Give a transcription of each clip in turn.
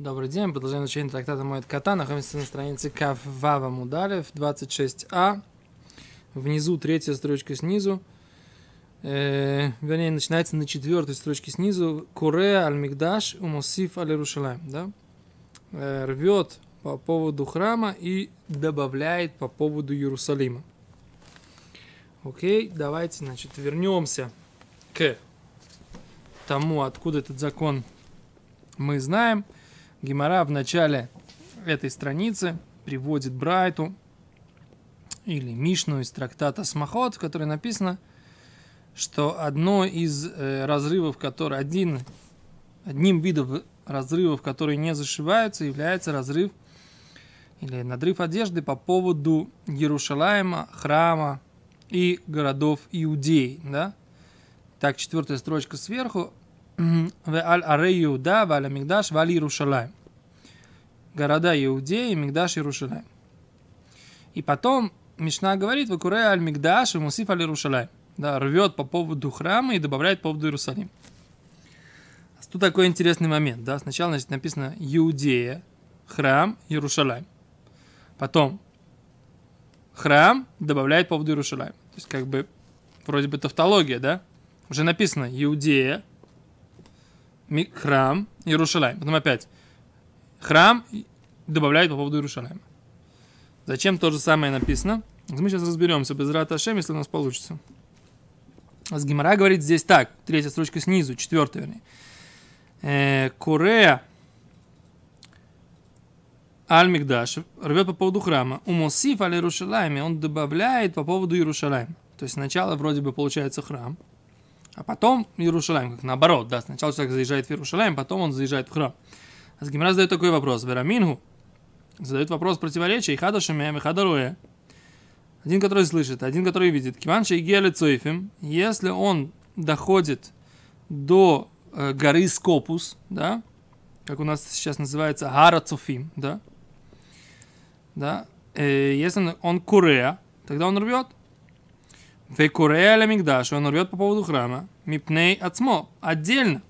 Добрый день, продолжаем изучение трактата Моет Кота. Находимся на странице Кав Вава Мудалев, 26а. Внизу третья строчка снизу. Э, вернее, начинается на четвертой строчке снизу. Курея аль-Мигдаш умусиф аль-Рушалайм. Да? Э, рвет по поводу храма и добавляет по поводу Иерусалима. Окей, давайте, значит, вернемся к тому, откуда этот закон мы знаем – Гимара в начале этой страницы приводит Брайту или Мишну из трактата Смахот, в которой написано, что одно из э, разрывов, который один, одним видом разрывов, которые не зашиваются, является разрыв или надрыв одежды по поводу Иерушалаема, храма и городов Иудеи. Да? Так, четвертая строчка сверху. Аль Аре Иуда, Валя Мигдаш, Вали Иерушалаем. Города Иудеи, Мигдаш и Рушалаем. И потом Мишна говорит, Вакуре Аль Мигдаш и Мусиф Аль Иерушалаем. Да, рвет по поводу храма и добавляет по поводу Иерусалима. Тут такой интересный момент. Да? Сначала значит, написано Иудея, храм, Иерушалаем. Потом храм добавляет по поводу Иерушалаем. То есть как бы вроде бы тавтология, да? Уже написано Иудея, храм, Иерушалаем. Потом опять храм добавляет по поводу Иерушалайма. Зачем то же самое написано? Мы сейчас разберемся без Рата Ашем, если у нас получится. С Гимара говорит здесь так, третья строчка снизу, четвертая, вернее. Э, Корея Аль-Мигдаш рвет по поводу храма. У Мосиф аль Иерушалайме он добавляет по поводу Иерушалайма. То есть сначала вроде бы получается храм, а потом Иерушалайм, как наоборот, да, сначала человек заезжает в Иерушалайм, потом он заезжает в храм. А Гимара задает такой вопрос. Верамингу задает вопрос противоречия. И хада шемеем, и хада роя. Один, который слышит, один, который видит. Киван шейгеле цойфим. Если он доходит до э, горы Скопус, да, как у нас сейчас называется Гара Цуфим, да, да, э, если он, он курея, тогда он рвет. Векурея лемигдаш, он рвет по поводу храма. Мипней ацмо, отдельно.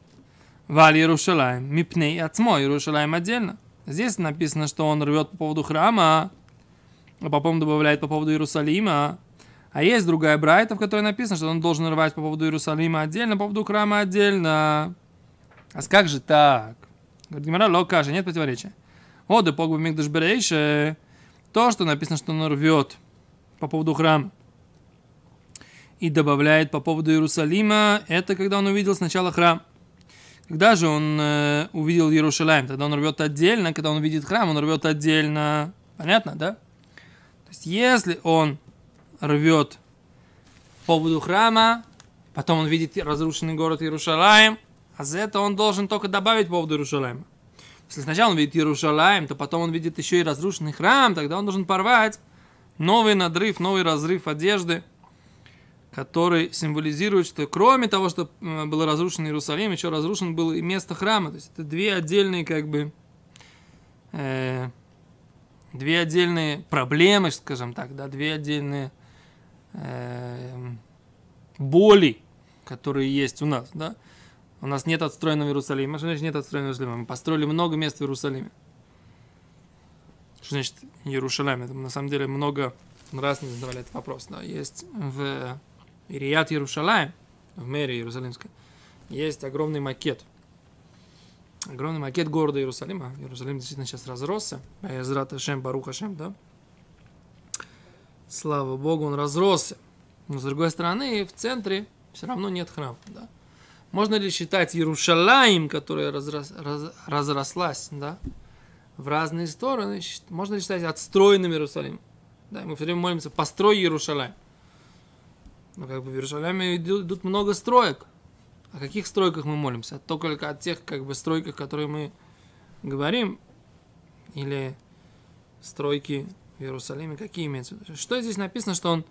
Валь Иерушалаем, Мипней Ацмо, Иерушалаем отдельно. Здесь написано, что он рвет по поводу храма, а потом добавляет по поводу Иерусалима. А есть другая брайта, в которой написано, что он должен рвать по поводу Иерусалима отдельно, по поводу храма отдельно. А как же так? Говорит, Гимара, локажа, нет противоречия. О, да погбу мигдаш. То, что написано, что он рвет по поводу храма и добавляет по поводу Иерусалима, это когда он увидел сначала храм. Когда же он э, увидел Иерусалим? Тогда он рвет отдельно, когда он увидит храм, он рвет отдельно. Понятно, да? То есть, если он рвет по поводу храма, потом он видит разрушенный город Иерусалим, а за это он должен только добавить по поводу Иерусалима. Если сначала он видит Иерусалим, то потом он видит еще и разрушенный храм, тогда он должен порвать новый надрыв, новый разрыв одежды – который символизирует, что кроме того, что был разрушен Иерусалим, еще разрушен был и место храма. То есть это две отдельные, как бы, э, две отдельные проблемы, скажем так, да, две отдельные э, боли, которые есть у нас, да. У нас нет отстроенного Иерусалима. Что значит нет отстроенного Иерусалима? Мы построили много мест в Иерусалиме. Что значит Иерусалим? Это на самом деле много раз не задавали этот вопрос. Да. Есть в Ирият Иерушалаем, в мэрии Иерусалимской, есть огромный макет. Огромный макет города Иерусалима. Иерусалим действительно сейчас разросся. Эзрат Ашем, Барух Ашем, да? Слава Богу, он разросся. Но с другой стороны, в центре все равно нет храма, да? Можно ли считать Иерушалаем, которая разрос, раз, разрослась, да, в разные стороны, можно ли считать отстроенным Иерусалимом? Да, мы все время молимся, построй Иерушалаем. Ну, как бы в Иерусалиме идут, много строек. О каких стройках мы молимся? Только о тех, как бы, стройках, которые мы говорим, или стройки в Иерусалиме, какие имеются? Что здесь написано, что он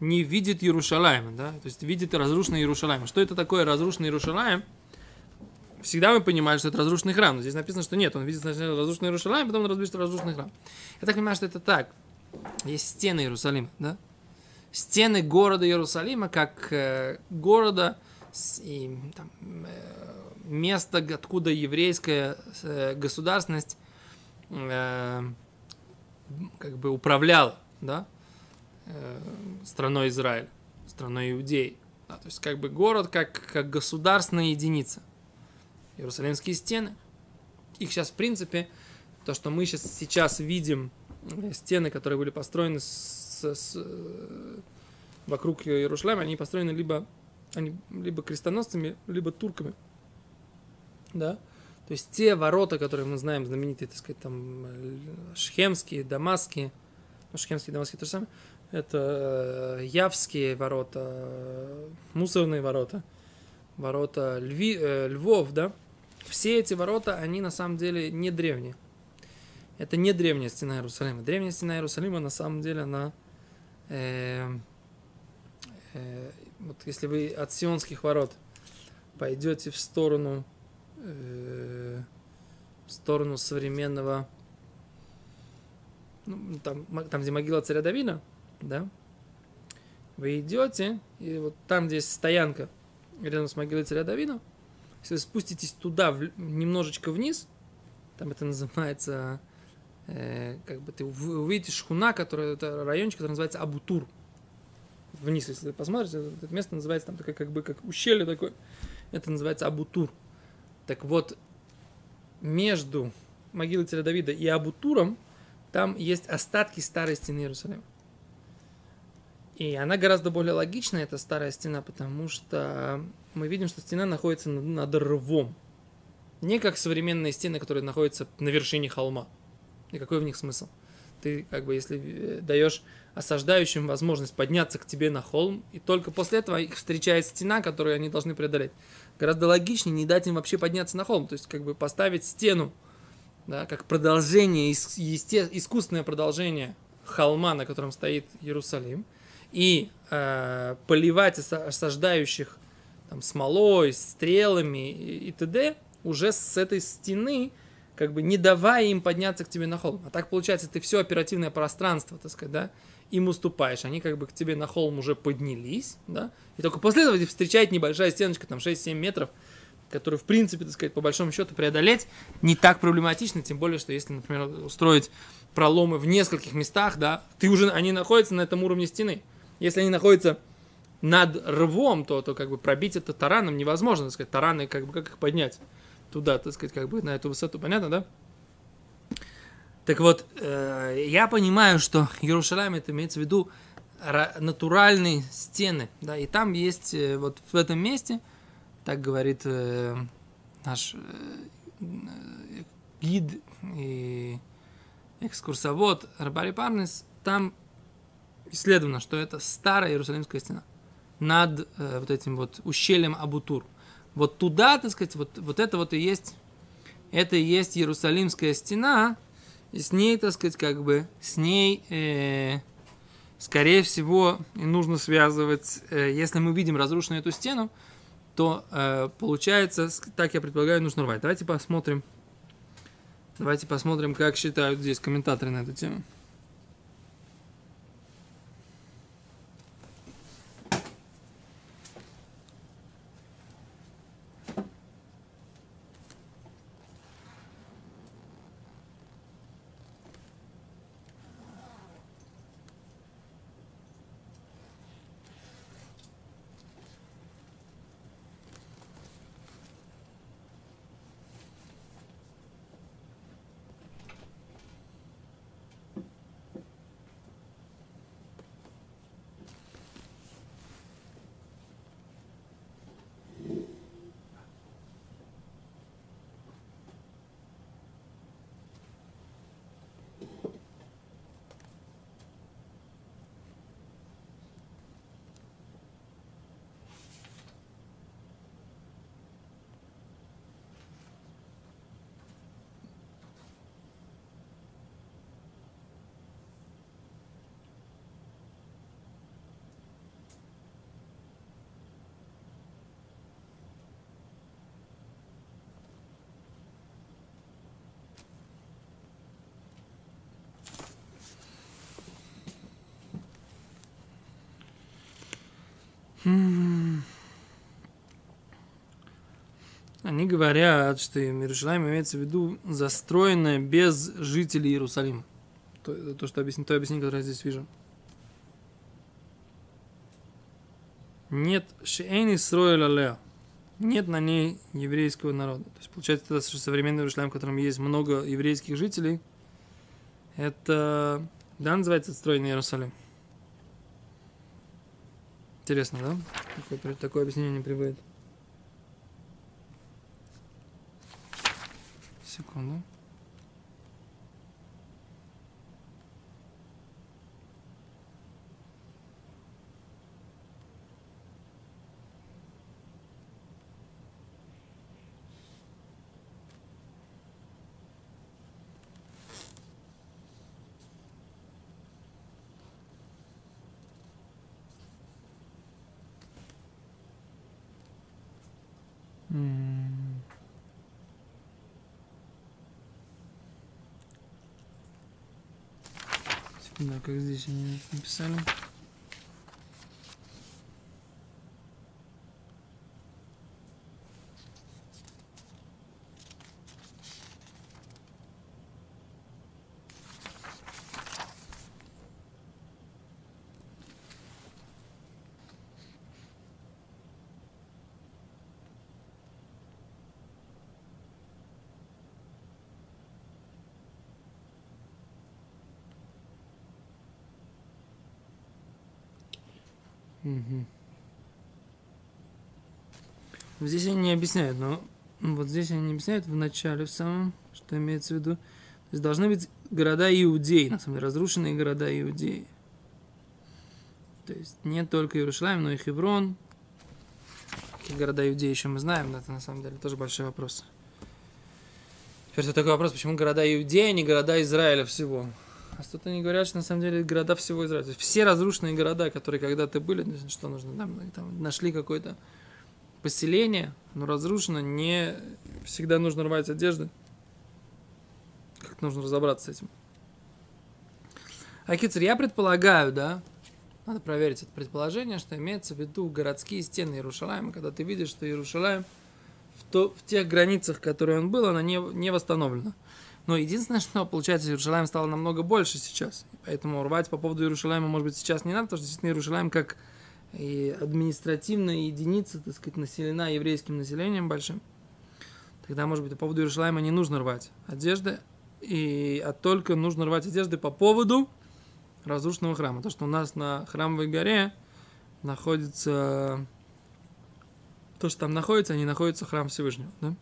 не видит Иерусалима, да? То есть видит разрушенный Иерусалим. Что это такое разрушенный Иерусалим? Всегда мы понимали, что это разрушенный храм. Но здесь написано, что нет. Он видит сначала разрушенный Иерусалим, потом он разбит разрушенный храм. Я так понимаю, что это так. Есть стены Иерусалима, да? Стены города Иерусалима как э, города с, и, там, э, место, откуда еврейская э, государственность э, как бы управляла, да, э, страной Израиль, страной Иудеи. Да, то есть как бы город как, как государственная единица. Иерусалимские стены. Их сейчас, в принципе, то, что мы сейчас, сейчас видим, э, стены, которые были построены с, с, э, вокруг Иерусалима, они построены либо, они, либо крестоносцами, либо турками. Да? То есть те ворота, которые мы знаем, знаменитые, так сказать, там, э, шхемские, дамасские, ну, шхемские, дамасские то же самое, это явские ворота, мусорные ворота, ворота Льви, э, Львов, да, все эти ворота, они на самом деле не древние. Это не древняя стена Иерусалима. Древняя стена Иерусалима на самом деле она э, э, вот если вы от Сионских ворот пойдете в сторону э, в сторону современного ну, там, там, где могила царя Давина, да, вы идете, и вот там, где есть стоянка рядом с могилой царя Давина, если вы спуститесь туда, в, немножечко вниз, там это называется э, как бы ты увидите шхуна, который, это райончик, который называется Абутур. Вниз, если вы посмотрите, это место называется там такое, как бы, как ущелье такое. Это называется Абутур. Так вот, между могилой царя Давида и Абутуром там есть остатки старой стены Иерусалима. И она гораздо более логичная, эта старая стена, потому что мы видим, что стена находится над рвом. Не как современные стены, которые находятся на вершине холма. И какой в них смысл? Ты, как бы, если э, даешь осаждающим возможность подняться к тебе на холм, и только после этого их встречает стена, которую они должны преодолеть. Гораздо логичнее не дать им вообще подняться на холм, то есть как бы поставить стену, да, как продолжение, есте, искусственное продолжение холма, на котором стоит Иерусалим, и э, поливать осаждающих там, смолой, стрелами и, и т.д. уже с этой стены, как бы не давая им подняться к тебе на холм. А так получается, ты все оперативное пространство, так сказать, да, им уступаешь. Они как бы к тебе на холм уже поднялись, да, и только после этого встречает небольшая стеночка, там 6-7 метров, которую, в принципе, так сказать, по большому счету преодолеть не так проблематично, тем более, что если, например, устроить проломы в нескольких местах, да, ты уже, они находятся на этом уровне стены. Если они находятся над рвом, то, то как бы пробить это тараном невозможно, так сказать, тараны, как бы, как их поднять? Туда, так сказать, как бы на эту высоту, понятно, да? Так вот, э, я понимаю, что Иерусалим это имеется в виду натуральные стены, да, и там есть э, вот в этом месте, так говорит э, наш э, гид и экскурсовод Рабари Парнес, там исследовано, что это старая Иерусалимская стена над э, вот этим вот ущельем Абутур. Вот туда, так сказать, вот, вот это вот и есть, это и есть Иерусалимская стена, и с ней, так сказать, как бы, с ней, э, скорее всего, и нужно связывать, э, если мы видим разрушенную эту стену, то э, получается, так я предполагаю, нужно рвать. Давайте посмотрим, давайте посмотрим, как считают здесь комментаторы на эту тему. Они говорят, что Иерусалим имеется в виду застроенное без жителей Иерусалима. То, то что объяснил, то объяснение, которое я здесь вижу. Нет Шейни Исроэль Алеа. Нет на ней еврейского народа. То есть получается, тогда современный Иерусалим, в котором есть много еврейских жителей, это, да, называется отстроенный Иерусалим. Интересно, да? Такое, такое объяснение не приводит. Секунду. Да, как здесь они написали. Угу. Здесь они не объясняют, но вот здесь они не объясняют в начале, в самом, что имеется в виду. То есть должны быть города Иудеи, на самом деле, разрушенные города Иудеи. То есть не только Иерусалим, но и Хеврон. Какие города Иудеи еще мы знаем, но это на самом деле тоже большой вопрос. Теперь такой вопрос, почему города Иудеи, а не города Израиля всего? А что-то они говорят, что на самом деле города всего Израиля. Все разрушенные города, которые когда-то были, что нужно, там, там нашли какое-то поселение, но разрушено, не всегда нужно рвать одежды. Как нужно разобраться с этим. Акицер, я предполагаю, да, надо проверить это предположение, что имеется в виду городские стены Иерушалайма, когда ты видишь, что Иерушалайм в, то, в тех границах, которые он был, она не, не восстановлена. Но единственное, что получается, Иерусалим стало намного больше сейчас. Поэтому рвать по поводу Иерусалима, может быть, сейчас не надо, потому что действительно Иерусалим как и административная единица, так сказать, населена еврейским населением большим. Тогда, может быть, по поводу Иерусалима не нужно рвать одежды, и, а только нужно рвать одежды по поводу разрушенного храма. То, что у нас на храмовой горе находится... То, что там находится, не находится храм Всевышнего. Да?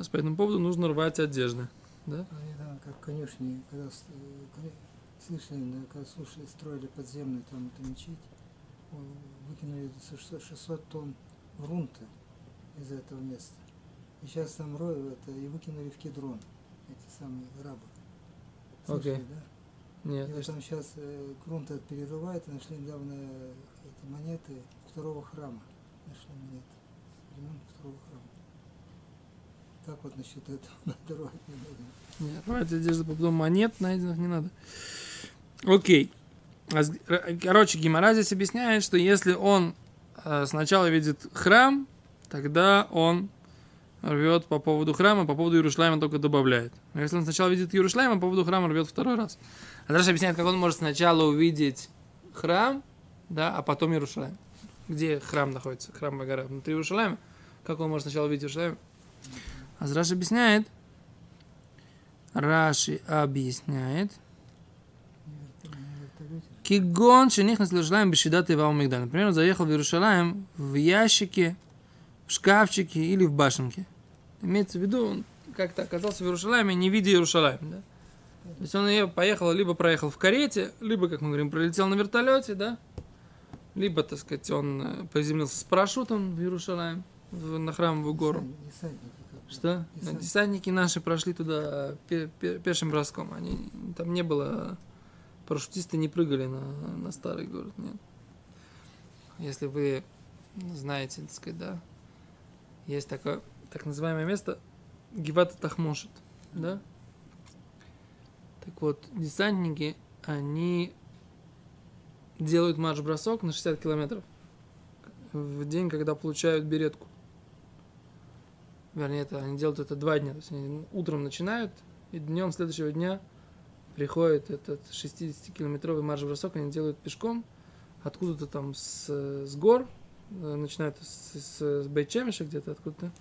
А по этому поводу нужно рвать одежды. Да? Они там, как конюшни, когда э, слышали, когда слушали, строили подземную там эту мечеть, выкинули 600 тонн грунта из этого места. И сейчас там роют это, и выкинули в кедрон эти самые рабы. Слышали, okay. да? Нет. И вот там сейчас э, грунт перерывает, и нашли недавно эти монеты второго храма. Нашли монеты времен второго храма. Как вот насчет этого? Надо рвать не. Нет, рвать одежду по поводу монет найденных не надо. Окей. Короче, Гимара здесь объясняет, что если он э, сначала видит храм, тогда он рвет по поводу храма, по поводу Иерушалайма только добавляет. Но если он сначала видит Иерушалайм, по поводу храма рвет второй раз. А дальше объясняет, как он может сначала увидеть храм, да, а потом Иерушалайм. Где храм находится? Храм гора внутри Иерушалайма. Как он может сначала увидеть Иерушалайм? Раши объясняет. Раши объясняет. Кигон шених на Иерусалим бешидат и Мигдаль. Например, он заехал в Иерусалим в ящике, в шкафчике или в башенке. Имеется в виду, он как-то оказался в Иерусалиме, не видя Иерусалим. Да? То есть он поехал, либо проехал в карете, либо, как мы говорим, пролетел на вертолете, да? Либо, так сказать, он э, приземлился с парашютом в Иерусалим, на храмовую гору. Что? Десант. Десантники наши прошли туда пешим броском. Они, там не было... Парашютисты не прыгали на, на старый город, нет. Если вы знаете, так сказать, да, есть такое так называемое место Гивата Тахмошет, да? Так вот, десантники, они делают марш-бросок на 60 километров в день, когда получают беретку. Вернее, это, они делают это два дня. То есть они утром начинают, и днем следующего дня приходит этот 60-километровый марш-бросок, они делают пешком, откуда-то там с, с гор, э, начинают с, с, с Бейчемиша где-то откуда-то,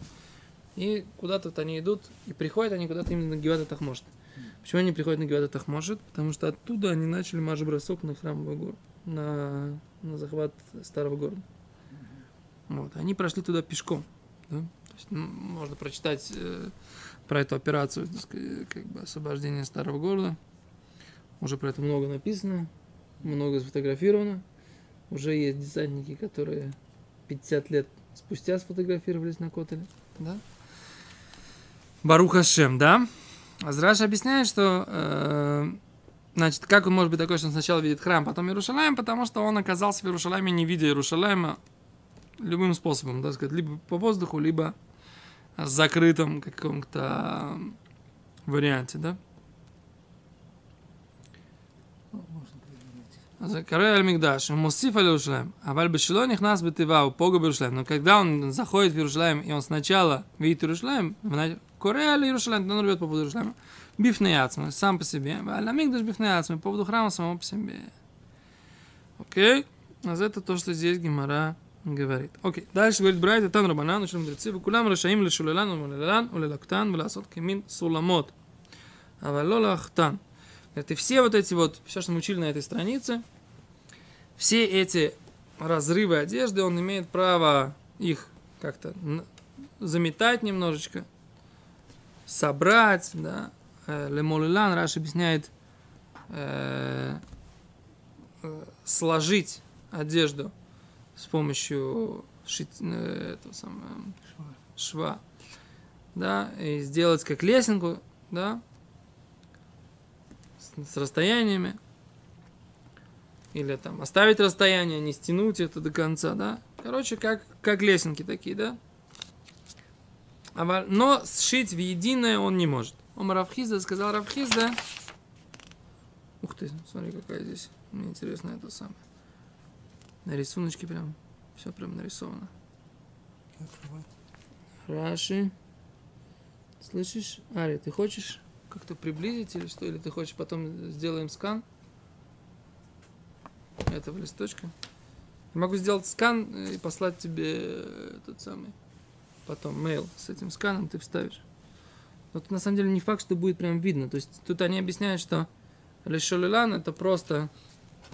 и куда-то вот они идут, и приходят они куда-то именно на Гевата Тахмошет. Почему они приходят на Гевата Тахмошет? Потому что оттуда они начали марш-бросок на храмовую гору, на, на захват старого города. Вот. Они прошли туда пешком. Да? Можно прочитать э, про эту операцию, как бы освобождение старого города. Уже про это много написано, много сфотографировано. Уже есть десантники, которые 50 лет спустя сфотографировались на Котеле. Да? Барух Хашем, да? Азраш объясняет, что э, значит, как он может быть такой, что он сначала видит храм, потом Иерушалаем, потому что он оказался в Иерушалайме, не видя Иерушалайма любым способом, так сказать, либо по воздуху, либо закрытом каком-то варианте, да? Карой Аль-Мигдаш, Мусиф Аль-Иерушалаем, а Вальбешило них нас бытыва, у Пога Иерушалаем. Но когда он заходит в Иерушалаем, и он сначала видит Иерушалаем, Корей Аль-Иерушалаем, он рвет по поводу Иерушалаема, бифный ацмы, сам по себе, Аль-Мигдаш бифный ацмы, по поводу храма самого по себе. Окей? А это то, что здесь Гимара говорит. Окей. Дальше говорит Брайт, это Рабанан, учим мудрецы, וכולם רשאים לשוללן ולמוללן וללקטן ולעשות כמין סולמות. אבל לא לחתן. Это все вот эти вот, все, что мы учили на этой странице, все эти разрывы одежды, он имеет право их как-то н- заметать немножечко, собрать, да. Э, Лемолилан, Раш объясняет, э, э, сложить одежду с помощью шить, э, этого самого, Шва. шва, да, и сделать как лесенку, да, с, с расстояниями, или там оставить расстояние, не стянуть это до конца, да, короче, как, как лесенки такие, да, но сшить в единое он не может. Омар Равхизда сказал Равхизда, ух ты, смотри, какая здесь, мне интересно это самое, на рисуночке прям, все прям нарисовано. Раши. Слышишь? Ари, ты хочешь как-то приблизить или что? Или ты хочешь потом сделаем скан этого листочка? Я могу сделать скан э, и послать тебе э, этот самый потом mail с этим сканом ты вставишь. Но тут на самом деле не факт, что будет прям видно. То есть тут они объясняют, что лишолилан это просто...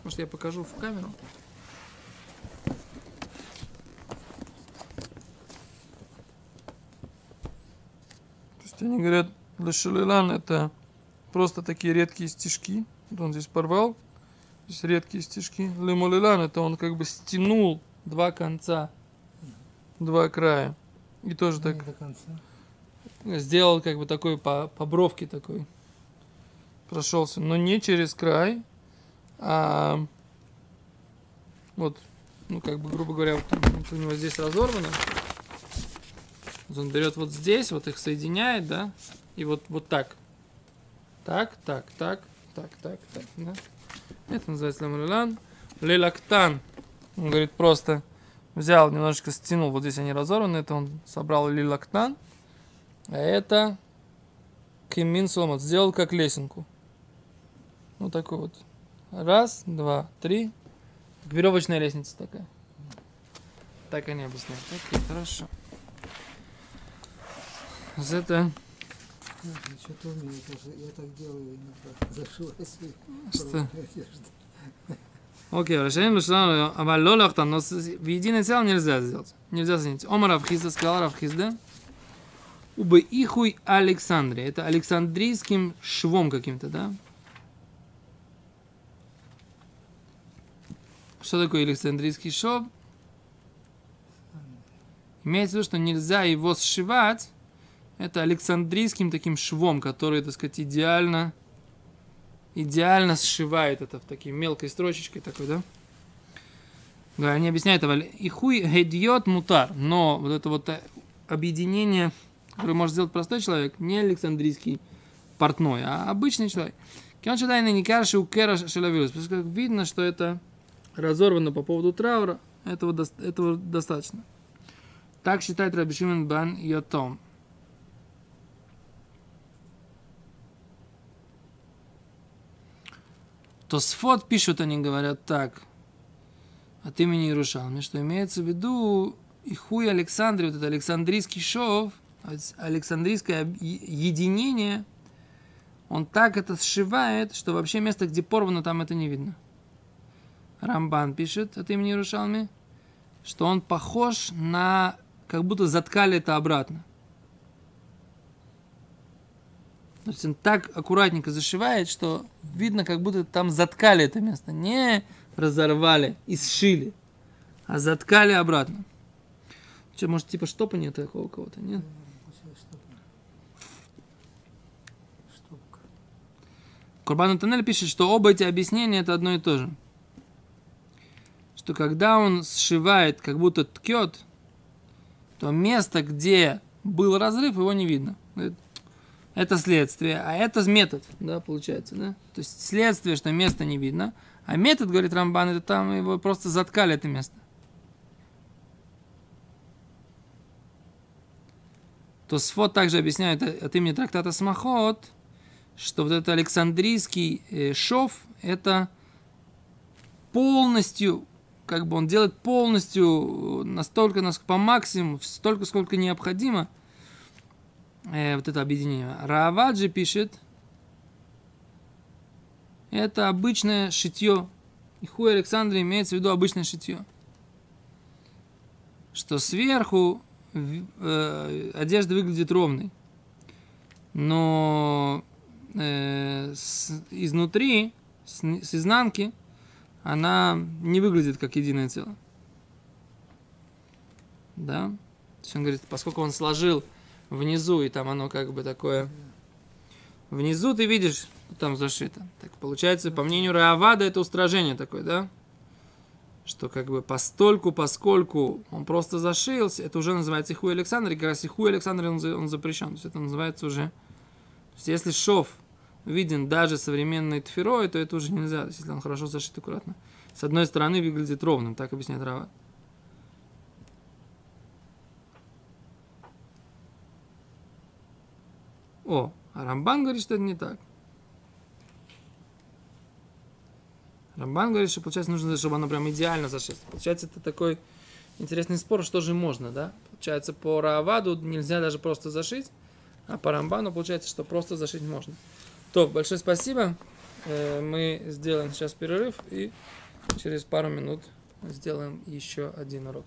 Может я покажу в камеру? Они говорят, лишолилан это просто такие редкие стишки. Вот он здесь порвал. Здесь редкие стишки. Лемолилан это он как бы стянул два конца, два края. И тоже так Не конца. сделал как бы такой по, по бровке такой. Прошелся, но не через край, а вот, ну как бы, грубо говоря, вот, вот у него здесь разорвано. Он берет вот здесь, вот их соединяет, да, и вот, вот так. Так, так, так, так, так, так, да. Это называется ламалилан. Лелактан. Он говорит просто взял, немножечко стянул, вот здесь они разорваны, это он собрал лилактан. А это Кимин Соломот сделал как лесенку. Вот такой вот. Раз, два, три. Как веревочная лестница такая. Так они объясняют. Окей, хорошо. Это Что-то у меня тоже, я так делаю иногда. Зашиваю себе что? Окей, решение лишено, а ло лохтан, но в единое целое нельзя сделать. Нельзя соединить. Омар Равхизда сказал Равхизда. Убы ихуй Александрия. Это Александрийским швом каким-то, да? Что такое Александрийский шов? Имеется в виду, что нельзя его сшивать. Это Александрийским таким швом, который, так сказать, идеально идеально сшивает это в такой мелкой строчечкой такой, да? Да, они объясняют это. И хуй гедьет мутар. Но вот это вот э, объединение, которое может сделать простой человек, не Александрийский портной, а обычный человек. Кион шадайна у кера что как видно, что это разорвано по поводу траура, этого, этого достаточно. Так считает Рабишимен Бан Йотом. То сфот пишут, они говорят так, от имени Иерушалми, что имеется в виду и хуй Александре, вот это Александрийский шов, Александрийское единение, он так это сшивает, что вообще место, где порвано, там это не видно. Рамбан пишет от имени Иерушалми, что он похож на... как будто заткали это обратно. То есть он так аккуратненько зашивает, что видно, как будто там заткали это место. Не разорвали и сшили, а заткали обратно. Что, может, типа штопания такого у кого-то, нет? Курбан Тоннель пишет, что оба эти объяснения это одно и то же. Что когда он сшивает, как будто ткет, то место, где был разрыв, его не видно. Это следствие, а это метод, да, получается, да? То есть следствие, что место не видно, а метод, говорит Рамбан, это там его просто заткали это место. То Сфот также объясняет от имени трактата Смахот, что вот этот Александрийский э, шов, это полностью, как бы он делает полностью настолько, насколько по максимуму, столько, сколько необходимо, э, вот это объединение. Раваджи пишет, это обычное шитье. И хуй Александра имеется в виду обычное шитье. Что сверху э, одежда выглядит ровной. Но э, с, изнутри, с, с изнанки, она не выглядит как единое целое. Да? То есть он говорит, поскольку он сложил внизу, и там оно как бы такое... Внизу ты видишь, там зашито. Так получается, по мнению Раавада, это устражение такое, да? Что как бы постольку, поскольку он просто зашился, это уже называется Ихуй Александр, и как раз Ихуй Александр он, он запрещен. То есть это называется уже... То есть если шов виден даже современной тферой, то это уже нельзя, если он хорошо зашит аккуратно. С одной стороны выглядит ровным, так объясняет Рава. О, а Рамбан говорит, что это не так. Рамбан говорит, что, получается, нужно, чтобы оно прям идеально зашито. Получается, это такой интересный спор, что же можно, да? Получается, по Рааваду нельзя даже просто зашить, а по Рамбану получается, что просто зашить можно. То, большое спасибо. Э, мы сделаем сейчас перерыв и через пару минут сделаем еще один урок.